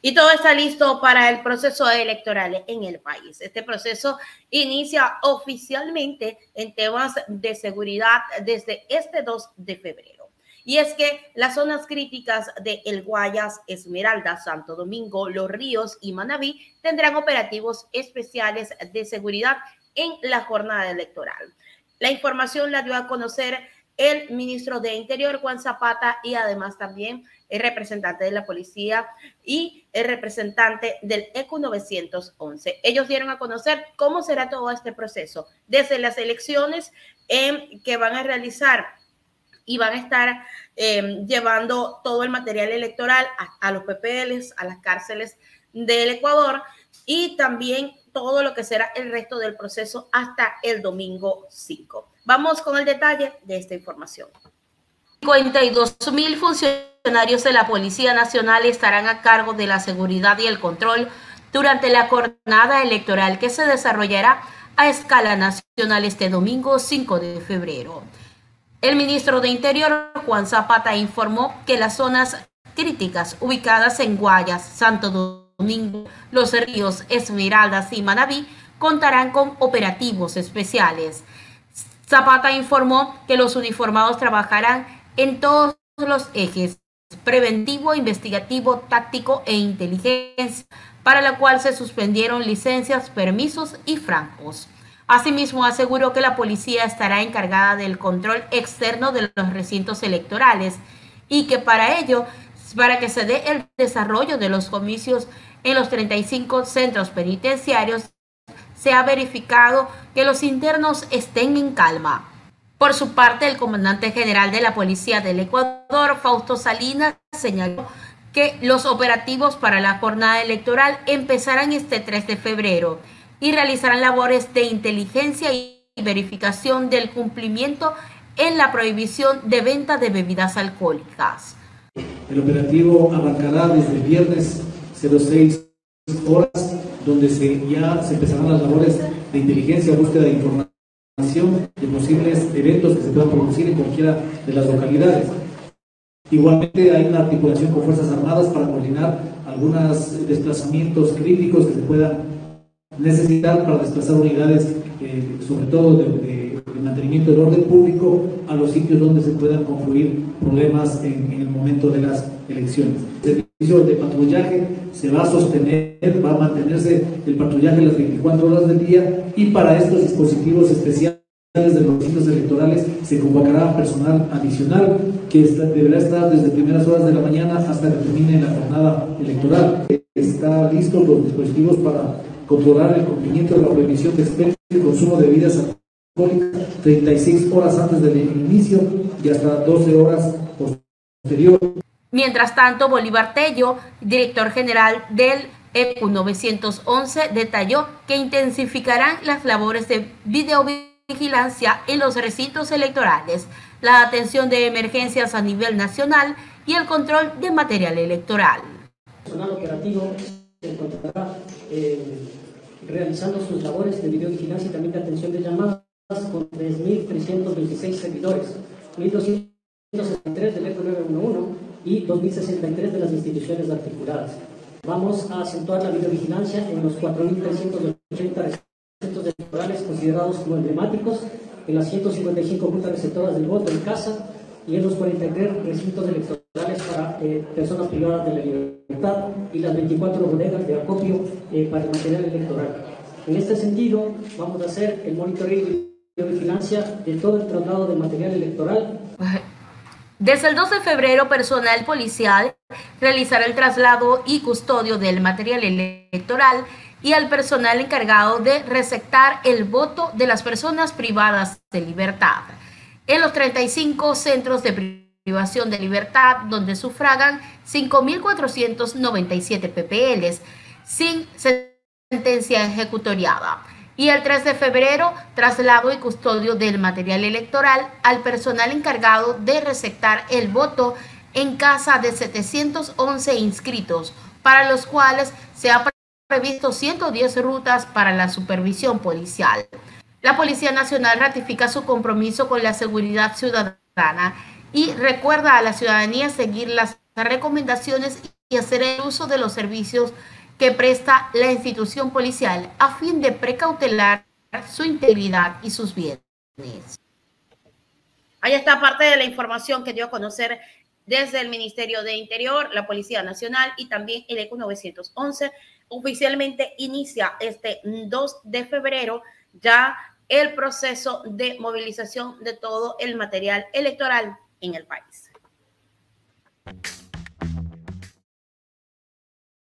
Y todo está listo para el proceso electoral en el país. Este proceso inicia oficialmente en temas de seguridad desde este 2 de febrero. Y es que las zonas críticas de El Guayas, Esmeralda, Santo Domingo, Los Ríos y Manabí tendrán operativos especiales de seguridad en la jornada electoral. La información la dio a conocer el ministro de Interior, Juan Zapata, y además también el representante de la policía y el representante del ECU 911. Ellos dieron a conocer cómo será todo este proceso, desde las elecciones que van a realizar y van a estar em, llevando todo el material electoral a, a los PPLs, a las cárceles del Ecuador y también todo lo que será el resto del proceso hasta el domingo 5. Vamos con el detalle de esta información. 52 mil funcionarios de la Policía Nacional estarán a cargo de la seguridad y el control durante la jornada electoral que se desarrollará a escala nacional este domingo 5 de febrero. El ministro de Interior, Juan Zapata, informó que las zonas críticas ubicadas en Guayas, Santo Domingo, Los Ríos, Esmeraldas y Manabí contarán con operativos especiales. Zapata informó que los uniformados trabajarán en todos los ejes preventivo, investigativo, táctico e inteligencia, para la cual se suspendieron licencias, permisos y francos. Asimismo, aseguró que la policía estará encargada del control externo de los recintos electorales y que para ello, para que se dé el desarrollo de los comicios en los 35 centros penitenciarios, se ha verificado que los internos estén en calma. Por su parte, el comandante general de la Policía del Ecuador, Fausto Salinas, señaló que los operativos para la jornada electoral empezarán este 3 de febrero y realizarán labores de inteligencia y verificación del cumplimiento en la prohibición de venta de bebidas alcohólicas. El operativo abarcará desde el viernes 06 horas donde ya se empezarán las labores de inteligencia, búsqueda de información de posibles eventos que se puedan producir en cualquiera de las localidades. Igualmente hay una articulación con Fuerzas Armadas para coordinar algunos desplazamientos críticos que se puedan necesitar para desplazar unidades, eh, sobre todo de mantenimiento del orden público a los sitios donde se puedan confluir problemas en, el momento de las elecciones. El servicio de patrullaje se va a sostener, va a mantenerse el patrullaje las 24 horas del día y para estos dispositivos especiales de los sitios electorales se convocará personal adicional que deberá estar desde primeras horas de la mañana hasta que termine la jornada electoral. Está listo los dispositivos para controlar el cumplimiento de la prohibición de expendio y consumo de bebidas 36 horas antes del inicio y hasta 12 horas posterior. Mientras tanto, Bolívar Tello, director general del EPU 911, detalló que intensificarán las labores de videovigilancia en los recintos electorales, la atención de emergencias a nivel nacional y el control de material electoral. El personal operativo se encontrará eh, realizando sus labores de videovigilancia y también de atención de llamadas con 3.326 servidores, 1.263 del ECO 911 y 2.063 de las instituciones articuladas. Vamos a acentuar la videovigilancia en los 4.380 recintos electorales considerados como emblemáticos, en las 155 juntas receptoras del voto en casa y en los 43 recintos electorales para eh, personas privadas de la libertad y las 24 bodegas de acopio eh, para el material electoral. En este sentido, vamos a hacer el monitoreo vigilancia de todo el traslado de material electoral. Desde el 2 de febrero, personal policial realizará el traslado y custodio del material electoral y al personal encargado de receptar el voto de las personas privadas de libertad. En los 35 centros de privación de libertad, donde sufragan 5.497 PPLs sin sentencia ejecutoriada y el 3 de febrero traslado y custodio del material electoral al personal encargado de receptar el voto en casa de 711 inscritos, para los cuales se ha previsto 110 rutas para la supervisión policial. La Policía Nacional ratifica su compromiso con la seguridad ciudadana y recuerda a la ciudadanía seguir las recomendaciones y hacer el uso de los servicios que presta la institución policial a fin de precautelar su integridad y sus bienes. Ahí está parte de la información que dio a conocer desde el Ministerio de Interior, la Policía Nacional y también el ECO 911. Oficialmente inicia este 2 de febrero ya el proceso de movilización de todo el material electoral en el país.